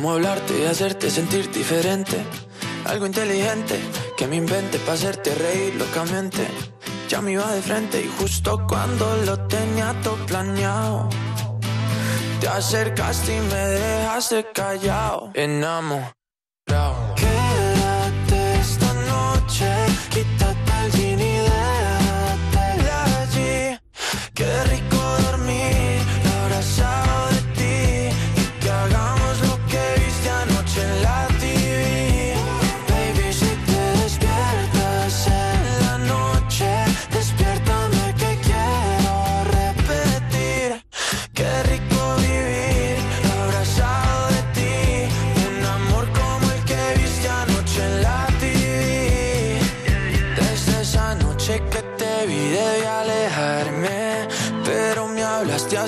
cómo hablarte y hacerte sentir diferente. Algo inteligente que me invente para hacerte reír locamente. Ya me iba de frente y justo cuando lo tenía todo planeado. Te acercaste y me dejaste callado. Enamorado.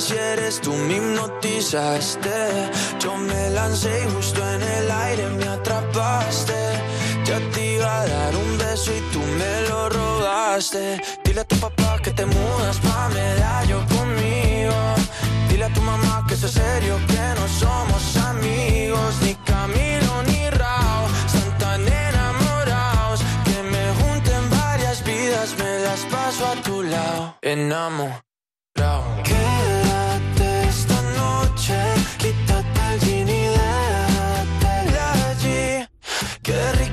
Así eres tú me hipnotizaste. Yo me lancé y justo en el aire me atrapaste. Ya te iba a dar un beso y tú me lo robaste. Dile a tu papá que te mudas pa' medallo conmigo. Dile a tu mamá que es serio, que no somos amigos, ni Camilo ni Rao. Están enamorados que me junten varias vidas, me las paso a tu lado. Enamorado. Qué rico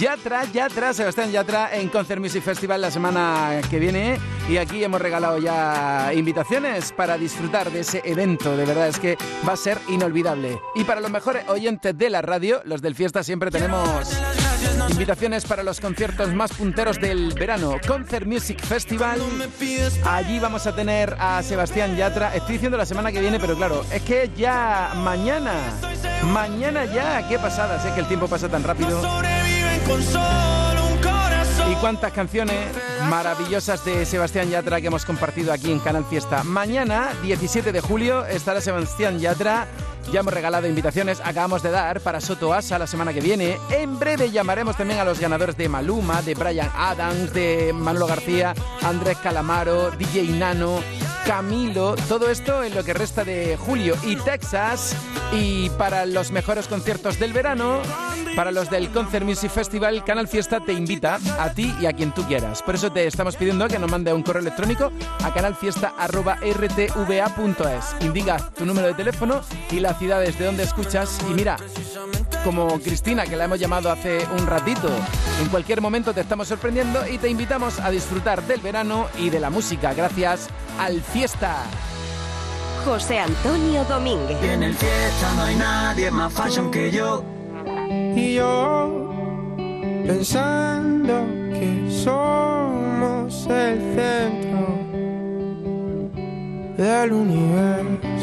Yatra, Yatra, Sebastián Yatra en Concert Music Festival la semana que viene y aquí hemos regalado ya invitaciones para disfrutar de ese evento, de verdad es que va a ser inolvidable. Y para los mejores oyentes de la radio, los del Fiesta siempre tenemos invitaciones para los conciertos más punteros del verano, Concert Music Festival. Allí vamos a tener a Sebastián Yatra, estoy diciendo la semana que viene, pero claro, es que ya mañana, mañana ya, qué pasada, sé que el tiempo pasa tan rápido. Y cuántas canciones maravillosas de Sebastián Yatra que hemos compartido aquí en Canal Fiesta. Mañana, 17 de julio, estará Sebastián Yatra. Ya hemos regalado invitaciones, acabamos de dar para Soto Asa la semana que viene. En breve llamaremos también a los ganadores de Maluma, de Brian Adams, de Manolo García, Andrés Calamaro, DJ Nano, Camilo. Todo esto en lo que resta de julio y Texas. Y para los mejores conciertos del verano, para los del Concert Music Festival, Canal Fiesta te invita a ti y a quien tú quieras. Por eso te estamos pidiendo que nos mande un correo electrónico a canalfiesta.rtva.es. Indica tu número de teléfono y las ciudades de donde escuchas. Y mira, como Cristina, que la hemos llamado hace un ratito, en cualquier momento te estamos sorprendiendo y te invitamos a disfrutar del verano y de la música gracias al Fiesta. José Antonio Domínguez. En el fiesta no hay nadie más fashion que yo. Y yo pensando que somos el centro del universo.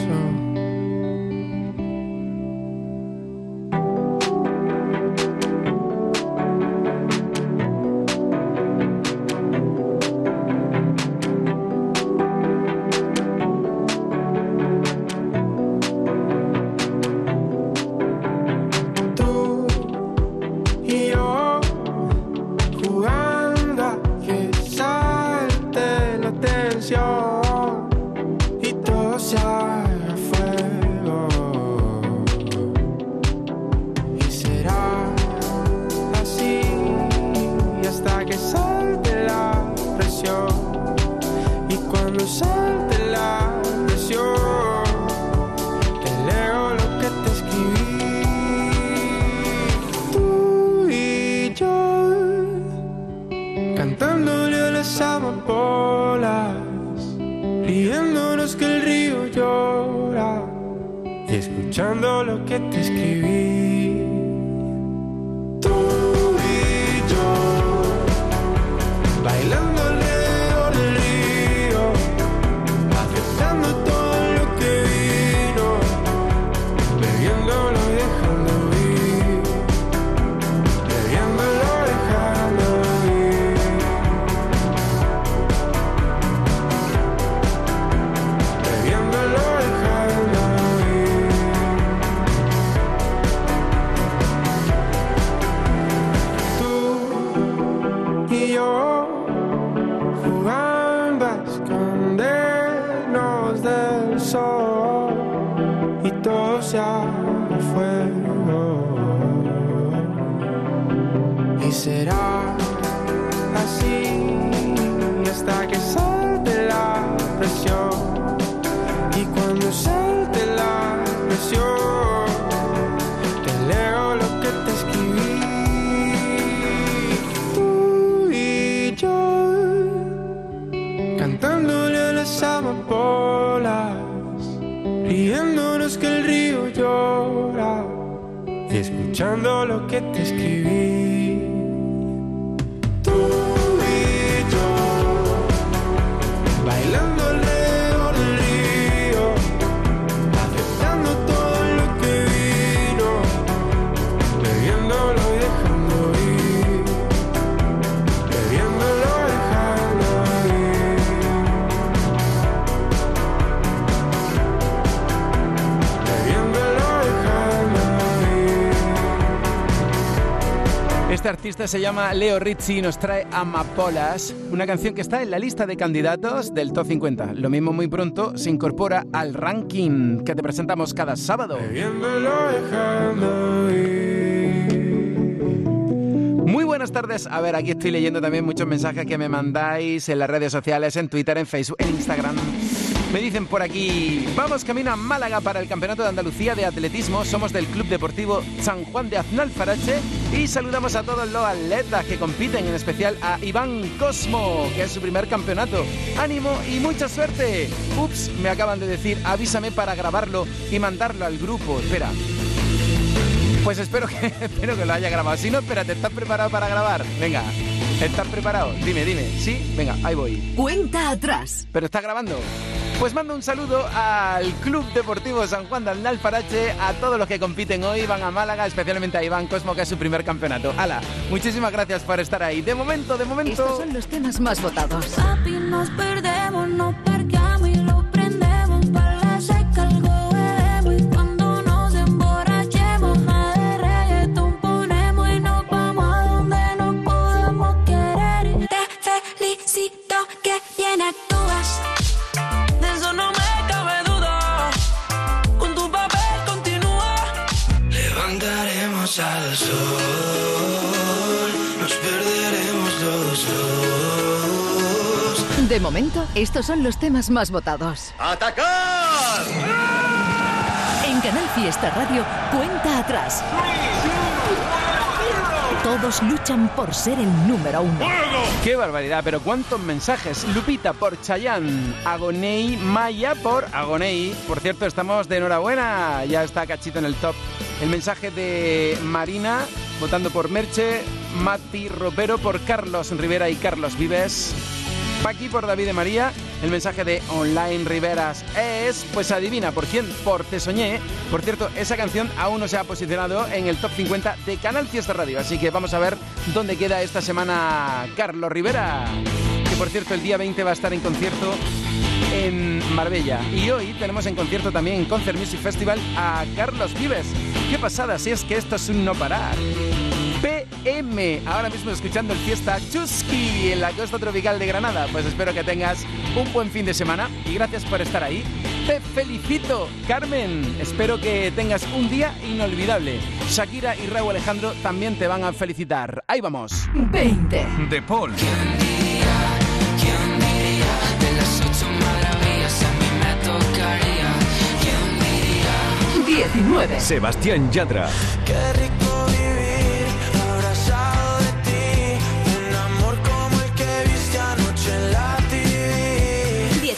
Artista se llama Leo Rizzi y nos trae Amapolas, una canción que está en la lista de candidatos del Top 50. Lo mismo muy pronto se incorpora al ranking que te presentamos cada sábado. Muy buenas tardes. A ver, aquí estoy leyendo también muchos mensajes que me mandáis en las redes sociales, en Twitter, en Facebook, en Instagram. Me dicen por aquí, vamos camino a Málaga para el Campeonato de Andalucía de Atletismo. Somos del Club Deportivo San Juan de Aznalfarache y saludamos a todos los atletas que compiten, en especial a Iván Cosmo, que es su primer campeonato. Ánimo y mucha suerte. Ups, me acaban de decir, avísame para grabarlo y mandarlo al grupo. Espera. Pues espero que, espero que lo haya grabado. Si no, espérate, ¿estás preparado para grabar? Venga, ¿estás preparado? Dime, dime. ¿Sí? Venga, ahí voy. Cuenta atrás. ¿Pero está grabando? Pues mando un saludo al Club Deportivo San Juan de Alnalfarache, a todos los que compiten hoy, van a Málaga, especialmente a Iván Cosmo, que es su primer campeonato. ¡Hala! Muchísimas gracias por estar ahí. De momento, de momento... Estos son los temas más votados. Papi, nos perdemos, nos De momento, estos son los temas más votados. ¡Atacar! En Canal Fiesta Radio, cuenta atrás. Todos luchan por ser el número uno. ¡Qué barbaridad! Pero cuántos mensajes. Lupita por Chayán, Agonei, Maya por Agonei. Por cierto, estamos de enhorabuena. Ya está Cachito en el top. El mensaje de Marina, votando por Merche, Mati Ropero por Carlos Rivera y Carlos Vives. Paqui por David de María. El mensaje de Online Riveras es, pues adivina, ¿por quién? Por Te Soñé. Por cierto, esa canción aún no se ha posicionado en el top 50 de Canal Fiesta Radio. Así que vamos a ver dónde queda esta semana Carlos Rivera. Que por cierto, el día 20 va a estar en concierto en Marbella. Y hoy tenemos en concierto también en Concert Music Festival a Carlos Vives. ¡Qué pasada! Si es que esto es un no parar. PM, ahora mismo escuchando el fiesta Chusky en la costa tropical de Granada. Pues espero que tengas un buen fin de semana y gracias por estar ahí. Te felicito, Carmen. Espero que tengas un día inolvidable. Shakira y Raúl Alejandro también te van a felicitar. Ahí vamos. 20. De Paul. De las ocho maravillas a mí me tocaría. ¿Quién diría? 19. Sebastián Yatra. Qué rico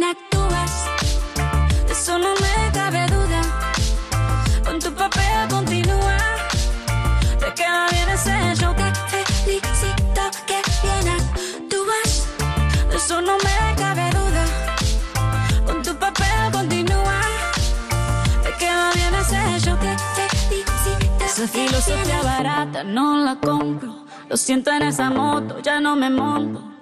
bien actúas. De eso no me cabe duda. Con tu papel continúa. Te queda bien ese show. Te felicito que bien actúas. De eso no me cabe duda. Con tu papel continúa. Te queda bien ese show. Te felicito Esa filosofía barata no la compro. Lo siento en esa moto, ya no me monto.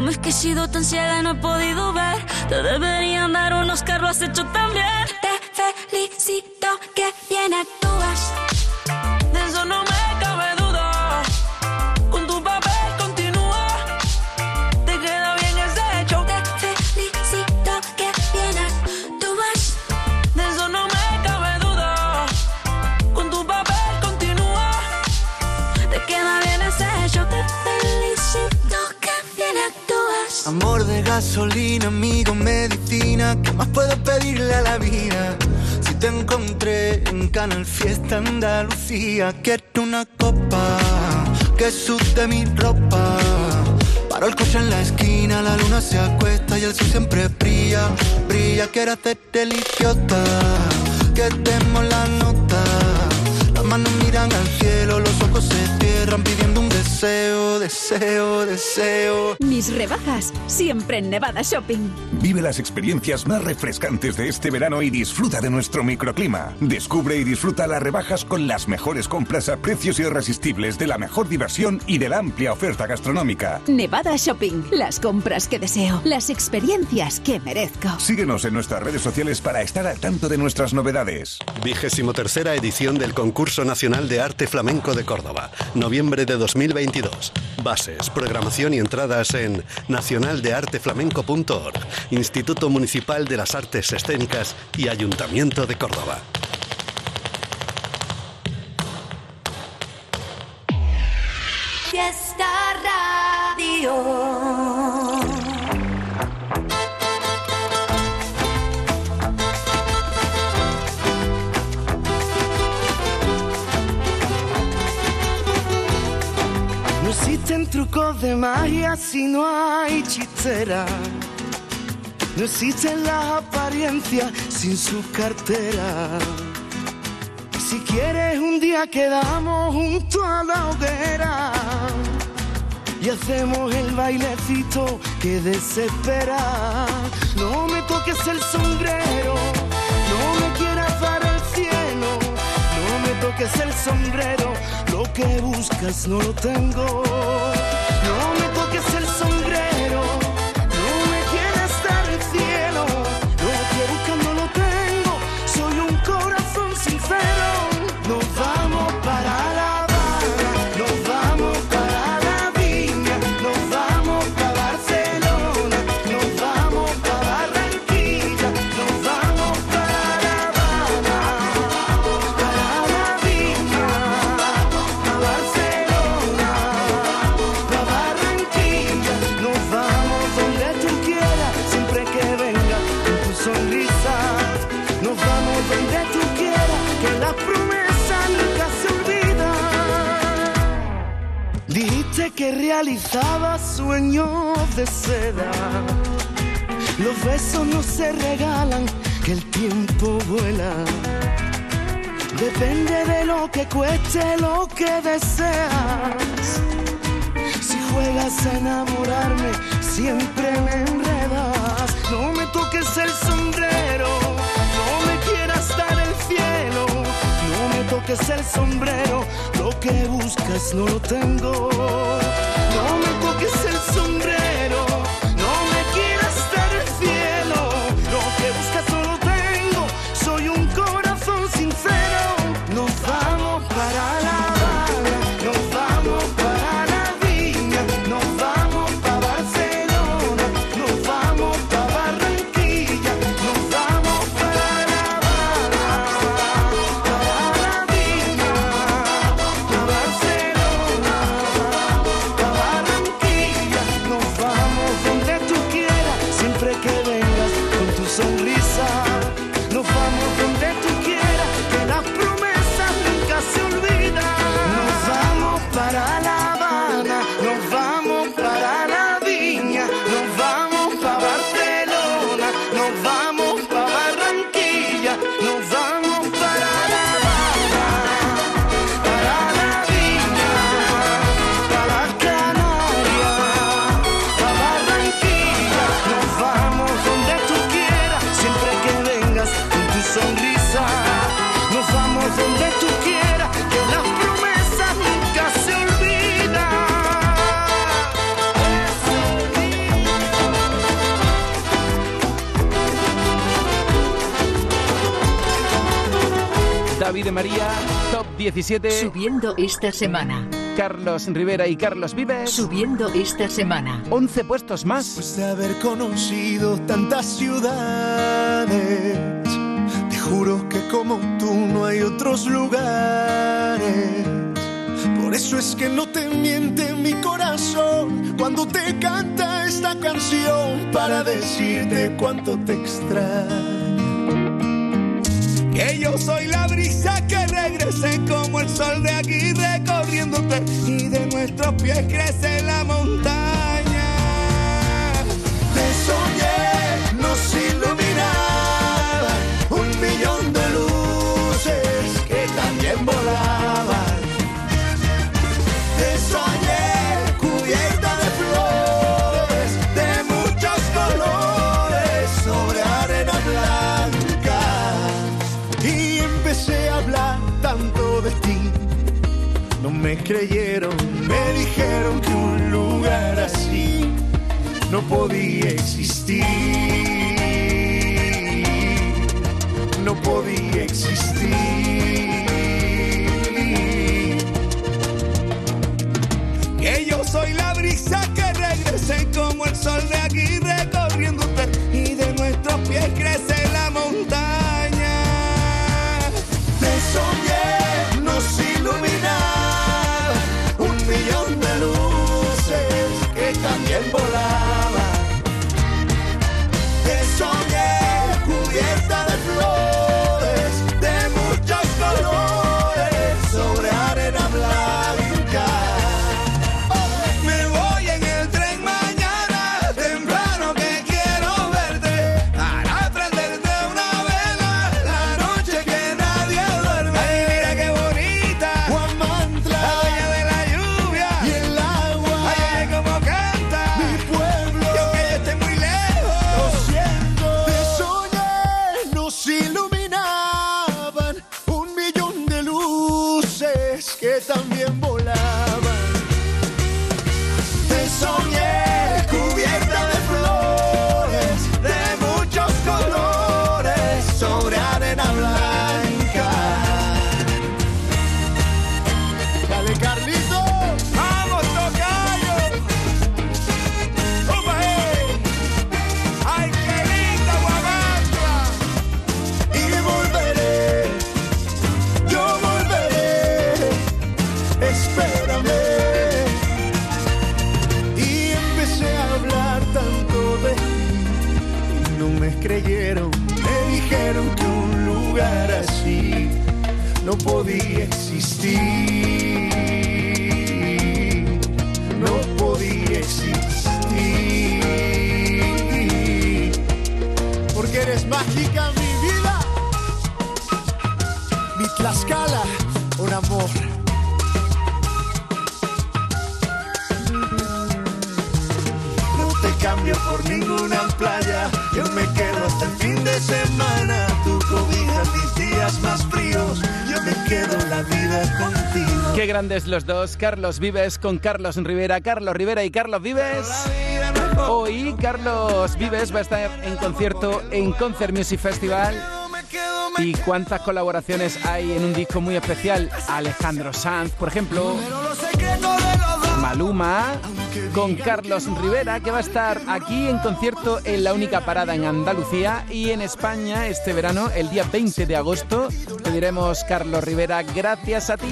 cómo es que he sido tan ciega y no he podido ver. Te deberían dar unos carros, has hecho también. Gasolina, amigo, medicina. ¿Qué más puedo pedirle a la vida? Si te encontré en Canal Fiesta Andalucía, quiero una copa que sude mi ropa. Paro el coche en la esquina, la luna se acuesta y el sol siempre brilla, brilla. Quiero hacerte el idiota, que demos la nota. Las manos miran al cielo, los ojos se pidiendo un deseo, deseo, deseo. Mis rebajas, siempre en Nevada Shopping. Vive las experiencias más refrescantes de este verano y disfruta de nuestro microclima. Descubre y disfruta las rebajas con las mejores compras a precios irresistibles de la mejor diversión y de la amplia oferta gastronómica. Nevada Shopping, las compras que deseo, las experiencias que merezco. Síguenos en nuestras redes sociales para estar al tanto de nuestras novedades. Vigésimo tercera edición del Concurso Nacional de Arte Flamenco de Córdoba, noviembre de 2022. Bases, programación y entradas en nacionaldearteflamenco.org, Instituto Municipal de las Artes Escénicas y Ayuntamiento de Córdoba. Existen trucos de magia si no hay chistera. No existen las apariencias sin su cartera. Si quieres un día quedamos junto a la hoguera y hacemos el bailecito que desespera. No me toques el sombrero, no me quieras dar el cielo, no me toques el sombrero, lo que buscas no lo tengo. realizaba sueños de seda. Los besos no se regalan, que el tiempo vuela. Depende de lo que cueste lo que deseas. Si juegas a enamorarme, siempre me enredas. No me toques el sombrero, no me quieras dar el cielo. No me toques el sombrero, lo que buscas no lo tengo. de María, top 17. Subiendo esta semana. Carlos Rivera y Carlos Vives. Subiendo esta semana. 11 puestos más. Después de haber conocido tantas ciudades, te juro que como tú no hay otros lugares. Por eso es que no te miente mi corazón cuando te canta esta canción para decirte cuánto te extraño que yo soy la brisa que regrese como el sol de Aguirre corriéndote y de nuestros pies crece la montaña. creyeron, me dijeron que un lugar así no podía existir. No podía existir. Que yo soy la brisa que regrese como el sol de no podía existir, no podía existir, porque eres mágica mi vida, mi Tlaxcala, un amor. No te cambio por ninguna playa, yo me quedo hasta el fin de semana. quedo la vida contigo. Qué grandes los dos, Carlos Vives con Carlos Rivera, Carlos Rivera y Carlos Vives. Hoy Carlos Vives va a estar en concierto en Concert Music Festival. Y cuántas colaboraciones hay en un disco muy especial. Alejandro Sanz, por ejemplo. Maluma con Carlos Rivera, que va a estar aquí en concierto en la única parada en Andalucía y en España este verano, el día 20 de agosto. Te diremos, Carlos Rivera, gracias a ti.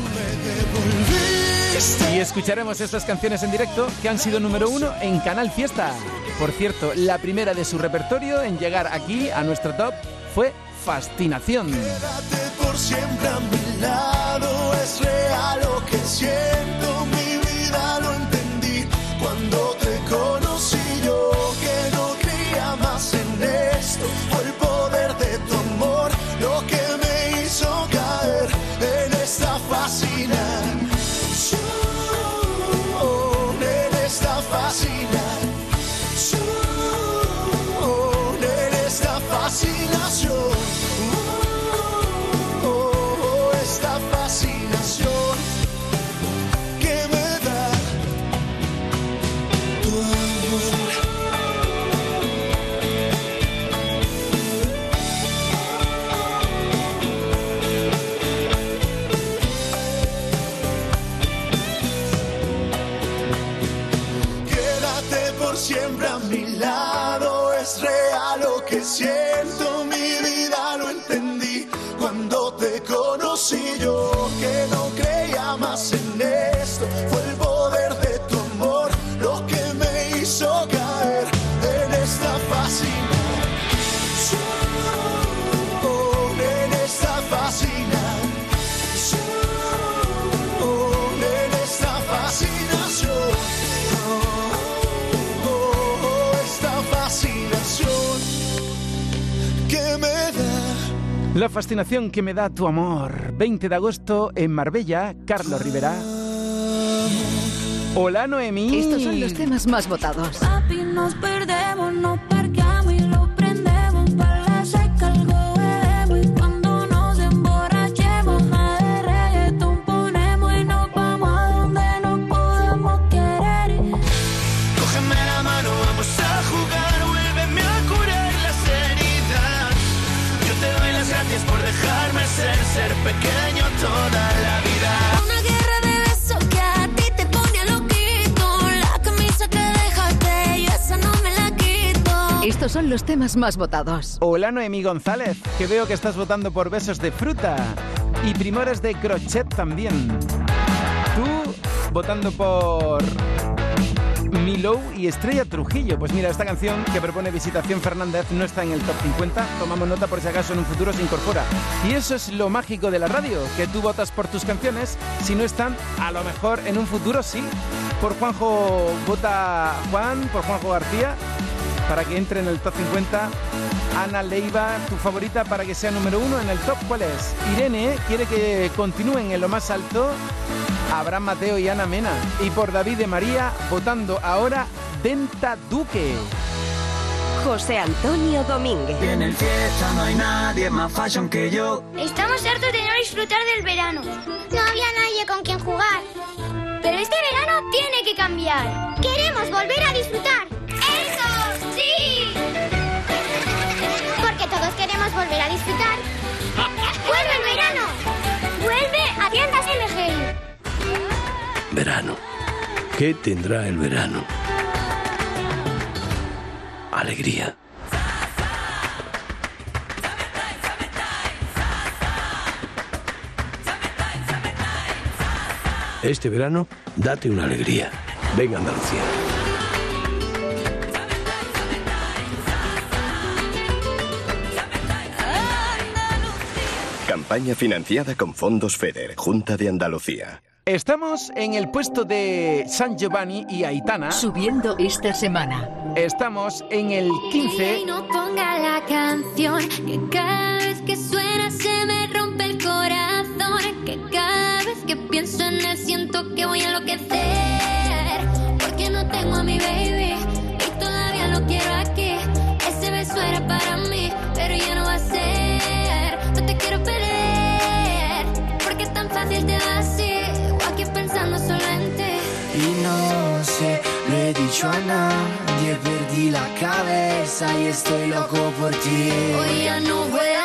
Y escucharemos estas canciones en directo que han sido número uno en Canal Fiesta. Por cierto, la primera de su repertorio en llegar aquí a nuestro top fue Fascinación. Cuando te conocí. Yo que no creía más en esto, La fascinación que me da tu amor. 20 de agosto en Marbella, Carlos Rivera. Hola Noemí. Estos son los temas más votados. Papi, nos perdemos, Estos son los temas más votados. Hola Noemí González, que veo que estás votando por besos de fruta y primores de crochet también. Tú votando por Milo y Estrella Trujillo. Pues mira, esta canción que propone Visitación Fernández no está en el top 50. Tomamos nota por si acaso en un futuro se incorpora. Y eso es lo mágico de la radio, que tú votas por tus canciones. Si no están, a lo mejor en un futuro sí. Por Juanjo vota Juan, por Juanjo García, para que entre en el top 50. Ana Leiva, tu favorita para que sea número uno en el top, ¿cuál es? Irene quiere que continúen en lo más alto. Abraham Mateo y Ana Mena. Y por David de María, votando ahora Denta Duque. José Antonio Domínguez. En el fiesta no hay nadie más fashion que yo. Estamos hartos de no disfrutar del verano. No había nadie con quien jugar. Pero este verano tiene que cambiar. Queremos volver a disfrutar. Volver a disfrutar. ¡Vuelve el verano! ¡Vuelve a tiendas MGI! Verano. ¿Qué tendrá el verano? Alegría. Este verano, date una alegría. Venga Andalucía. Campaña financiada con fondos FEDER, Junta de Andalucía. Estamos en el puesto de San Giovanni y Aitana. Subiendo esta semana. Estamos en el 15. Y no ponga la canción que cada vez que suena se me rompe el corazón. Que cada vez que pienso en él siento que voy a enloquecer. Porque no tengo a mi baby y todavía lo quiero aquí. Ese beso era para mí, y no se lo he dicho a nadie. Perdí la cabeza y estoy loco por ti. Hoy ya no voy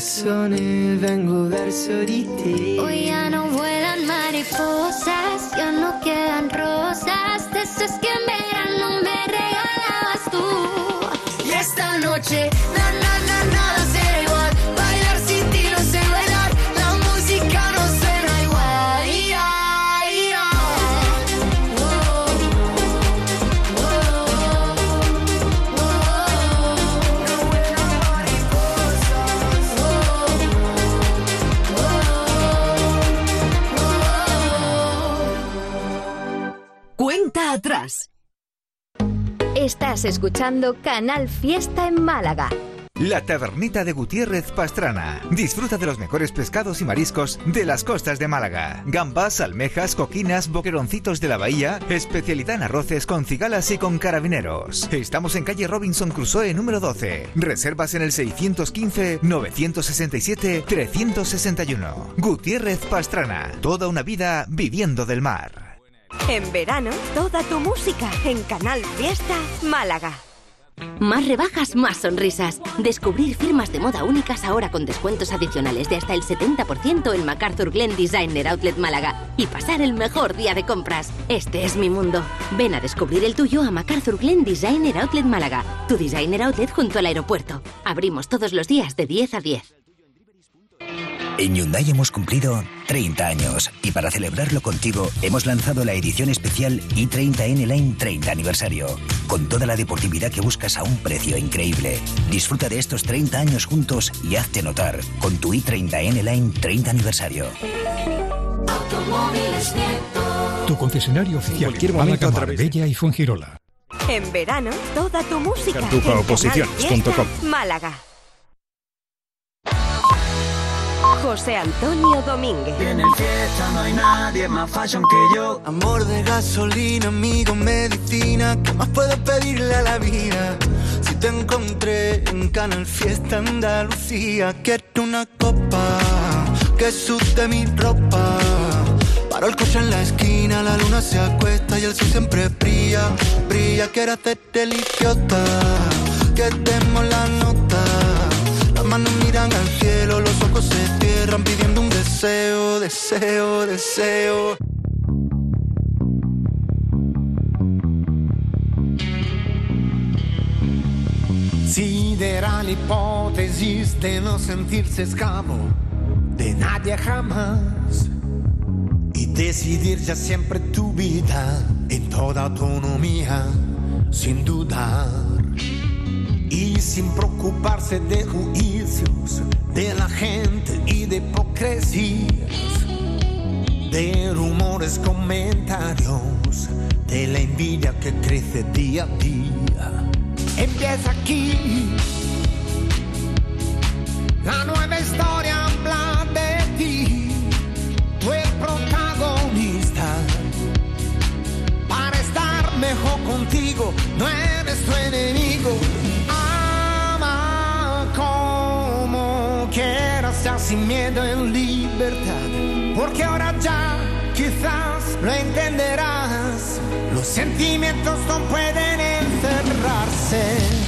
persone vengo verso di te. Hoy ya Estás escuchando Canal Fiesta en Málaga. La Tabernita de Gutiérrez Pastrana. Disfruta de los mejores pescados y mariscos de las costas de Málaga. Gambas, almejas, coquinas, boqueroncitos de la bahía, especialidad en arroces con cigalas y con carabineros. Estamos en calle Robinson Crusoe número 12. Reservas en el 615-967-361. Gutiérrez Pastrana. Toda una vida viviendo del mar. En verano, toda tu música en Canal Fiesta Málaga. Más rebajas, más sonrisas. Descubrir firmas de moda únicas ahora con descuentos adicionales de hasta el 70% en MacArthur Glen Designer Outlet Málaga. Y pasar el mejor día de compras. Este es mi mundo. Ven a descubrir el tuyo a MacArthur Glen Designer Outlet Málaga. Tu designer outlet junto al aeropuerto. Abrimos todos los días de 10 a 10. En Hyundai hemos cumplido 30 años y para celebrarlo contigo hemos lanzado la edición especial i30N Line 30 aniversario, con toda la deportividad que buscas a un precio increíble. Disfruta de estos 30 años juntos y hazte notar con tu i30N Line 30 aniversario. Tu concesionario oficial cualquier en momento Málaga, a través- Marbella y Fuengirola. En verano, toda tu música Canal Fiesta Málaga. José Antonio Domínguez. En el fiesta no hay nadie más fashion que yo. Amor de gasolina, amigo, medicina. ¿Qué más puedo pedirle a la vida? Si te encontré en Canal Fiesta Andalucía, quiero una copa que sude mi ropa. Paro el coche en la esquina, la luna se acuesta y el sol siempre brilla, brilla. Quiero hacerte el idiota, que demos la nota. Manos miran al cielo, los ojos se cierran pidiendo un deseo, deseo, deseo. Sidera l'ipotesi de no sentirse esclavo de nadie jamás y decidir ya siempre tu vida en toda autonomía, sin dudar y sin preocuparse de juicios de la gente y de hipocresías, de rumores, comentarios, de la envidia que crece día a día. Empieza aquí. La nueva historia habla de ti. Tú el protagonista. Para estar mejor contigo, no eres tu enemigo. Sin miedo en libertad. Porque ahora ya quizás lo entenderás. Los sentimientos no pueden encerrar. encerrarse.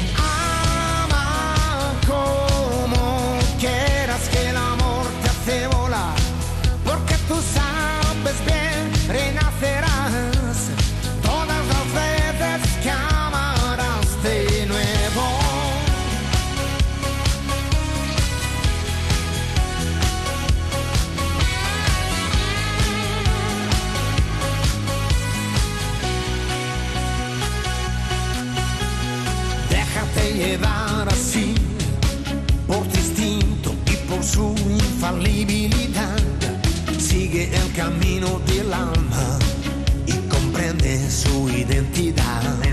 Déjate llevar así por tu instinto y por su infalibilidad. Sigue el camino del alma y comprende su identidad.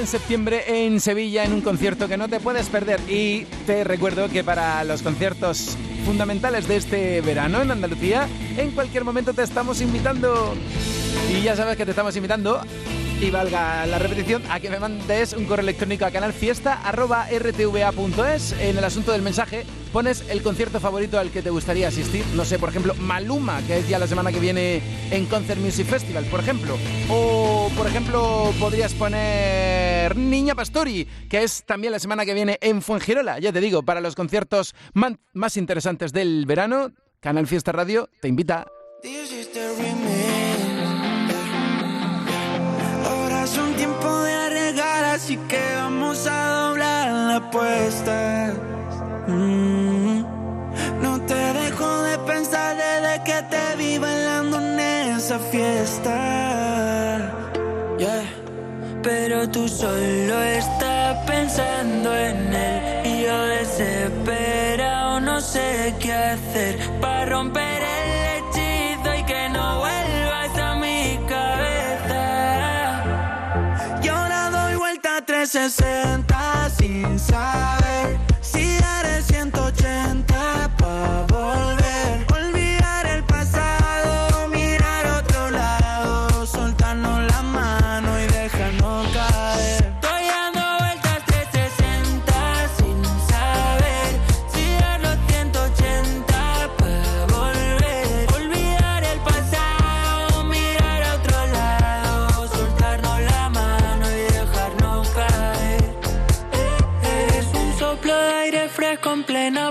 En septiembre en Sevilla en un concierto que no te puedes perder. Y te recuerdo que para los conciertos fundamentales de este verano en Andalucía, en cualquier momento te estamos invitando. Y ya sabes que te estamos invitando. Y valga la repetición, a que me mandes un correo electrónico a canalfiesta.rtva.es. En el asunto del mensaje pones el concierto favorito al que te gustaría asistir. No sé, por ejemplo, Maluma, que es ya la semana que viene en Concert Music Festival, por ejemplo. O, por ejemplo, podrías poner Niña Pastori, que es también la semana que viene en Fuengirola. Ya te digo, para los conciertos más interesantes del verano, Canal Fiesta Radio te invita. Es un tiempo de arriesgar, así que vamos a doblar la apuesta. Mm. No te dejo de pensar desde que te vi bailando en esa fiesta. Yeah. Pero tú solo estás pensando en él y yo desesperado no sé qué hacer para romper 360 sin saber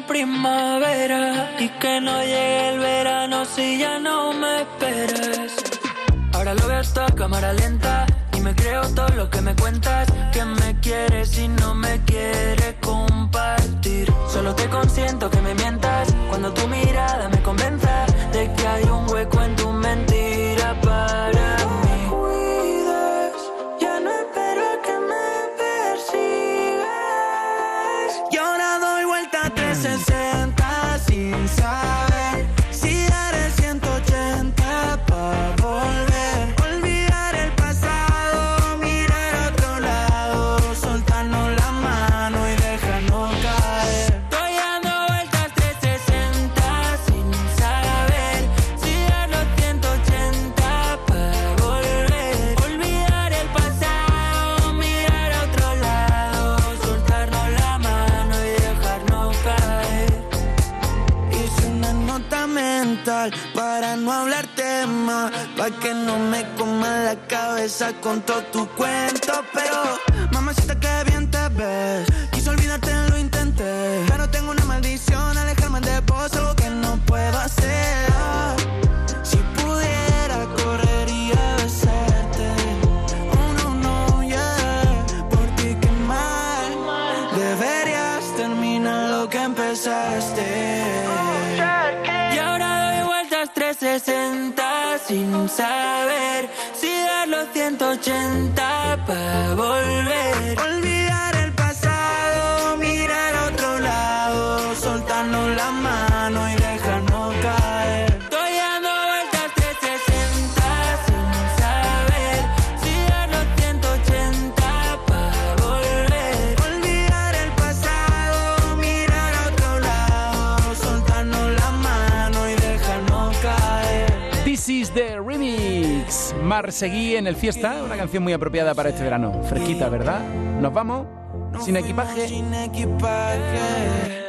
primavera y que no llegue el verano si ya no me esperas. Ahora lo veo todo a cámara lenta y me creo todo lo que me cuentas que me quieres y no con todo tu the remix. Mar Seguí en el Fiesta, una canción muy apropiada para este verano. Fresquita, ¿verdad? ¿Nos vamos? Sin equipaje. Sin equipaje.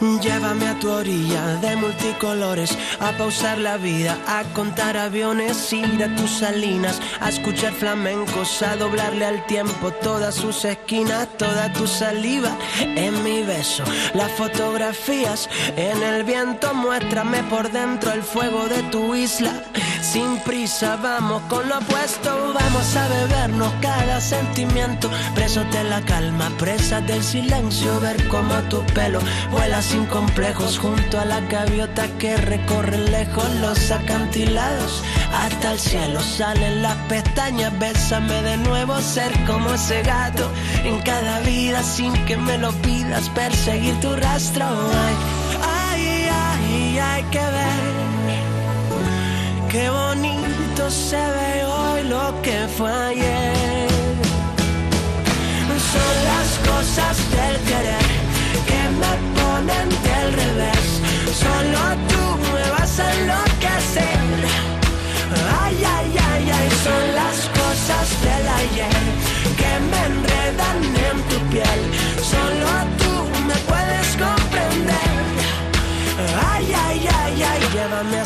Llévame a tu orilla de multicolores, a pausar la vida, a contar aviones, ir a tus salinas, a escuchar flamencos, a doblarle al tiempo todas sus esquinas, toda tu saliva en mi beso, las fotografías en el viento, muéstrame por dentro el fuego de tu isla. Sin prisa, vamos con lo opuesto, vamos a bebernos cada sentimiento, presos de la calma, presas del silencio, ver cómo tu pelo vuela sin complejos junto a la gaviota que recorre lejos los acantilados hasta el cielo salen las pestañas bésame de nuevo ser como ese gato en cada vida sin que me lo pidas perseguir tu rastro ay ay ay hay que ver qué bonito se ve hoy lo que fue ayer. Son las cosas del querer que me ponen del revés. Solo tú me vas a enloquecer. Ay, ay, ay, ay, son las cosas del ayer que me enredan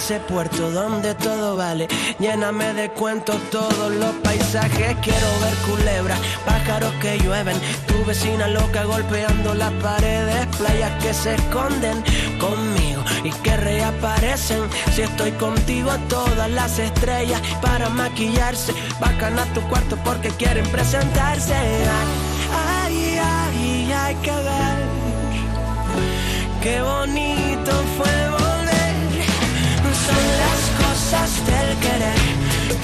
ese puerto donde todo vale. Lléname de cuentos todos los paisajes. Quiero ver culebras, pájaros que llueven. Tu vecina loca golpeando las paredes. Playas que se esconden conmigo y que reaparecen. Si estoy contigo, todas las estrellas para maquillarse. Bajan a tu cuarto porque quieren presentarse. Ay, ay, ay, hay que ver. Qué bonito fue. Son las cosas del querer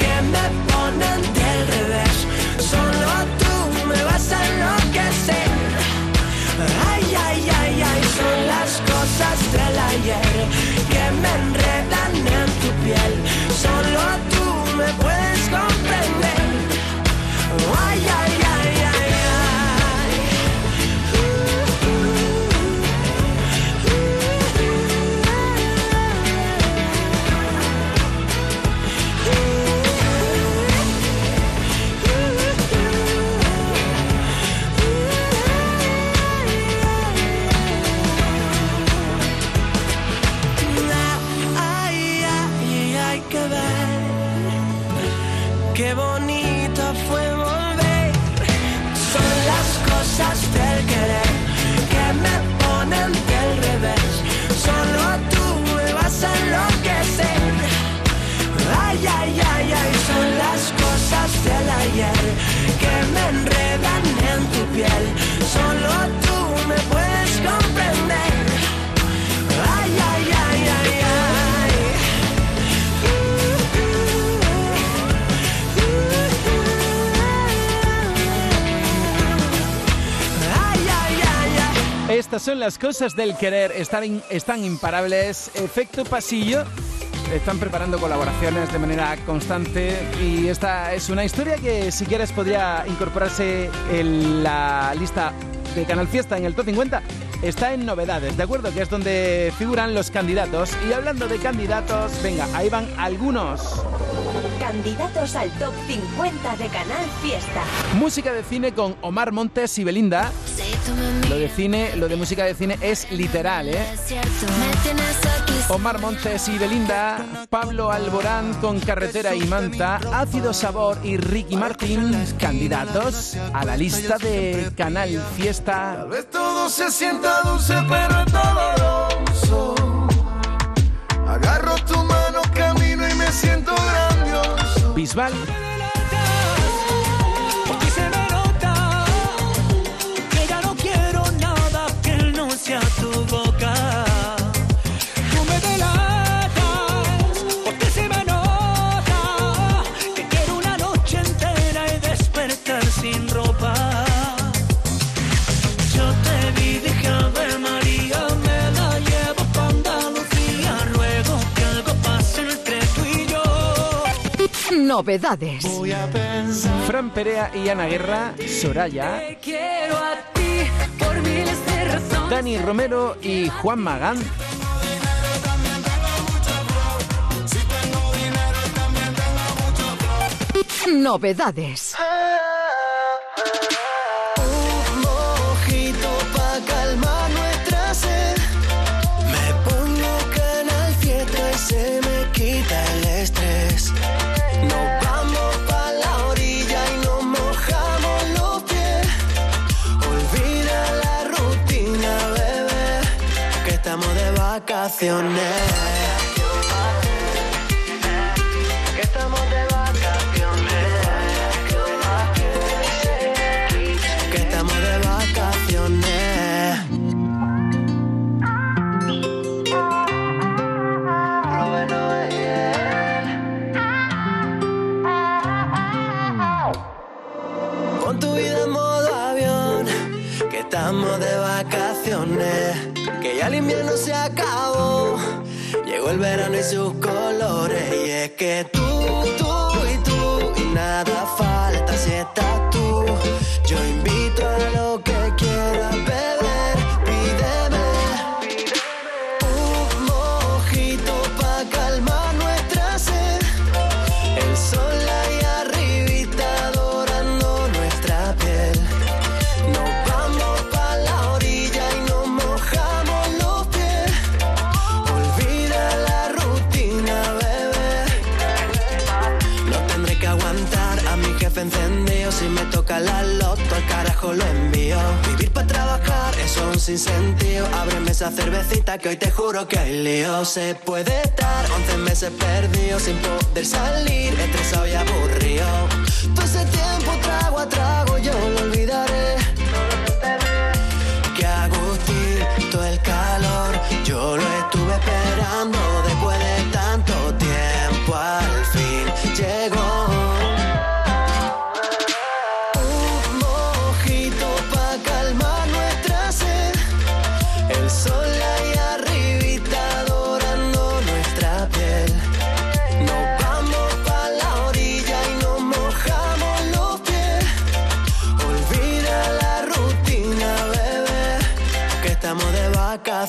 que me ponen del revés. Solo tú me vas a enloquecer. Ay, ay, ay, ay, son las cosas del ayer que me enredan Estas son las cosas del querer, están, están imparables. Efecto pasillo están preparando colaboraciones de manera constante y esta es una historia que si quieres podría incorporarse en la lista de Canal Fiesta en el Top 50. Está en novedades, ¿de acuerdo? Que es donde figuran los candidatos. Y hablando de candidatos, venga, ahí van algunos. Candidatos al top 50 de Canal Fiesta. Música de cine con Omar Montes y Belinda. Lo de cine, lo de música de cine es literal, ¿eh? Omar Montes y Belinda, Pablo Alborán con Carretera y Manta, Ácido Sabor y Ricky Martín, candidatos a la lista de Canal Fiesta. Tal vez todo se sienta dulce, pero es doloroso. Agarro tu mano, siento grandioso. Bisbal, Novedades. Fran Perea y Ana Guerra, Soraya, Te quiero a ti por miles de razones. Dani Romero y Juan Magán. Novedades. Vacaciones. El verano y sus colores, y es que esa cervecita que hoy te juro que hay lío. Se puede estar 11 meses perdido sin poder salir, estresado y aburrido. Todo ese tiempo trago a trago, yo lo olvidaré.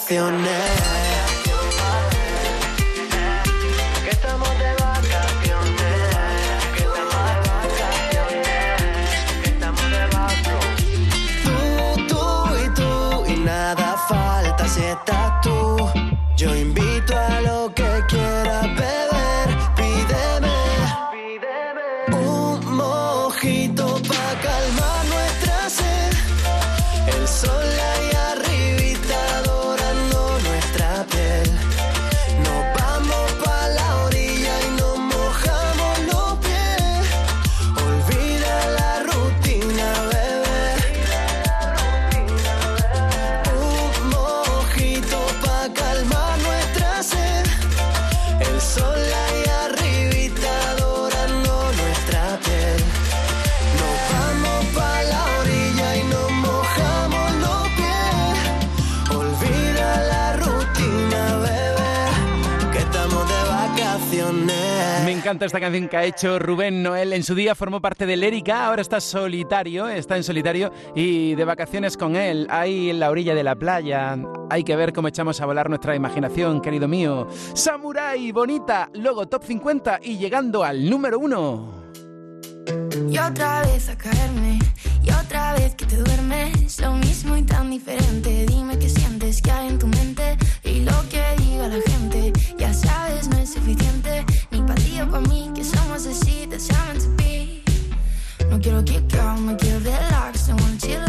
Vacaciones. Que encanta esta canción que ha hecho Rubén Noel. En su día formó parte de Lérica, ahora está solitario, está en solitario y de vacaciones con él, ahí en la orilla de la playa. Hay que ver cómo echamos a volar nuestra imaginación, querido mío. Samurai, bonita, luego top 50 y llegando al número uno. Y otra vez a caerme, y otra vez que te duermes, lo mismo y tan diferente. Dime qué sientes que hay en tu mente quiero kick out, me quiero relax, no wanna chill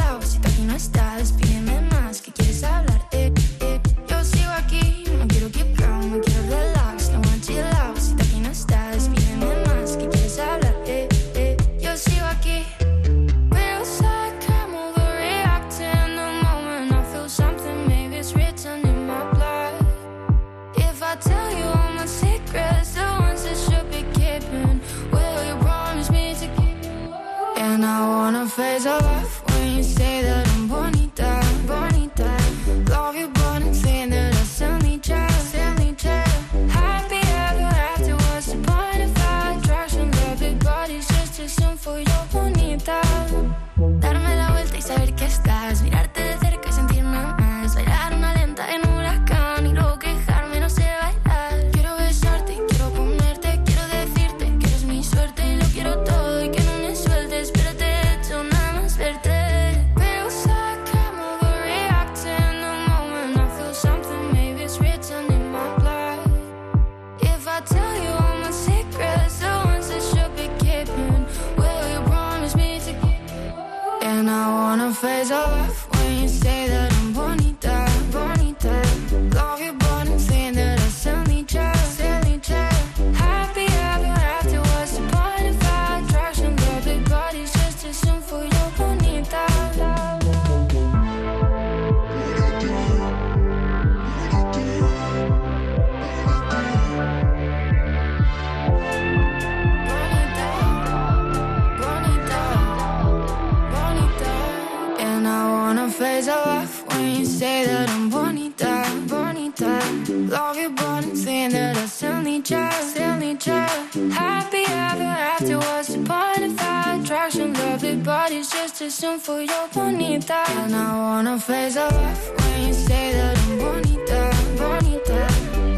need you, still need you. Happy ever after, what's the point if I attraction? Love big bodies just too soon for your bonita. And I wanna face off when you say that I'm bonita, bonita.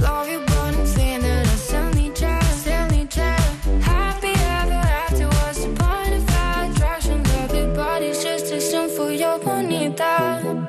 Love you, but I'm saying that I still need you, still need you. Happy ever after, what's the point if I attraction? Love big bodies just too soon for your bonita.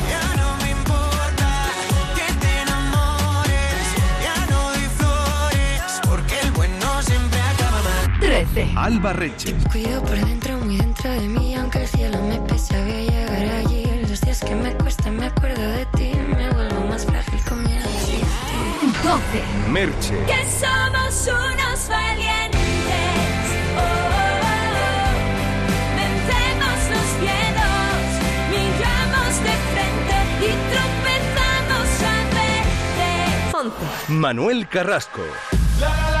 11. Alba Reche. Ten por dentro, muy dentro de mí. Aunque el cielo me pesa, voy a llegar allí. Los días que me cuesta, me acuerdo de ti. Me vuelvo más frágil con mi 12. Merche. Que somos unos valientes. Oh, oh, oh. los miedos. Miramos de frente y tropezamos a veces. 11. Manuel Carrasco. La, la.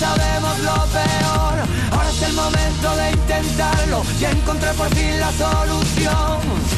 sabemos lo peor, ahora es el momento de intentarlo y encontrar por fin la solución.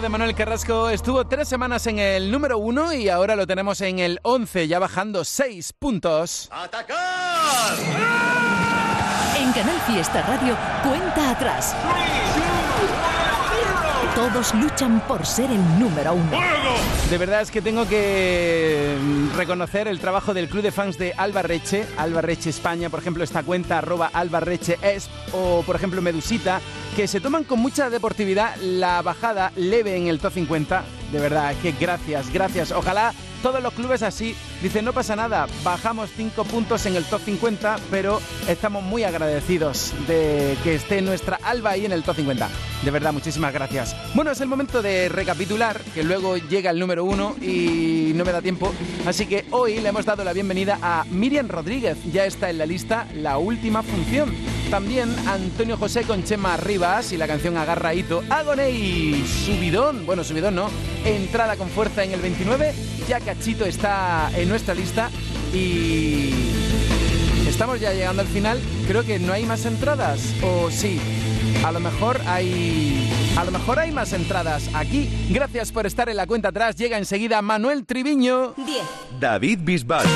De Manuel Carrasco. Estuvo tres semanas en el número uno y ahora lo tenemos en el 11, ya bajando seis puntos. En Canal Fiesta Radio, cuenta atrás. Todos luchan por ser el número uno. De verdad es que tengo que mm, reconocer el trabajo del club de fans de Alba Reche, Alba Reche España, por ejemplo, esta cuenta arroba Alba Reche es, o por ejemplo Medusita, que se toman con mucha deportividad la bajada leve en el top 50. De verdad, que gracias, gracias. Ojalá todos los clubes así. Dicen, no pasa nada, bajamos 5 puntos en el top 50, pero estamos muy agradecidos de que esté nuestra Alba ahí en el top 50. De verdad, muchísimas gracias. Bueno, es el momento de recapitular, que luego llega el número uno y no me da tiempo. Así que hoy le hemos dado la bienvenida a Miriam Rodríguez. Ya está en la lista la última función. También Antonio José con Chema Rivas y la canción Agarra Hito. Agoney, subidón. Bueno, subidón no. Entrada con fuerza en el 29. Ya Cachito está en nuestra lista y estamos ya llegando al final. Creo que no hay más entradas. O sí. A lo mejor hay. A lo mejor hay más entradas aquí. Gracias por estar en la cuenta atrás. Llega enseguida Manuel Triviño. 10. David Bisbal.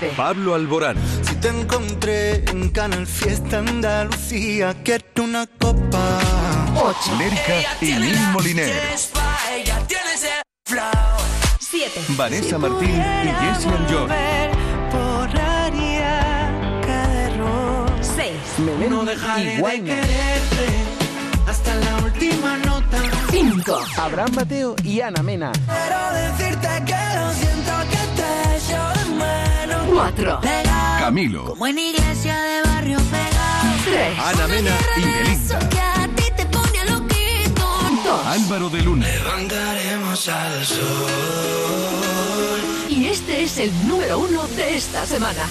9. Pablo Alborán. Si te encontré en Canal Fiesta Andalucía, quiero una copa. 8. Lérica y Lil Moliner. Ella tiene ese flow. 7. Vanessa Martín y Jesse and John. Borraría cada error. 6. Melendi No dejaré y de Wayne. quererte hasta la última nota. 5. Abraham Mateo y Ana Mena. Quiero decirte que lo siento 4. Pegado, Camilo. como en iglesia de barrio pegado. 3. Ana Mena y Belinda. Eso que a ti te pone loquito. 2. Álvaro de Luna. Levantaremos al sol. Y este es el número 1 de esta semana.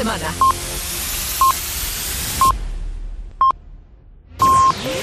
Semana.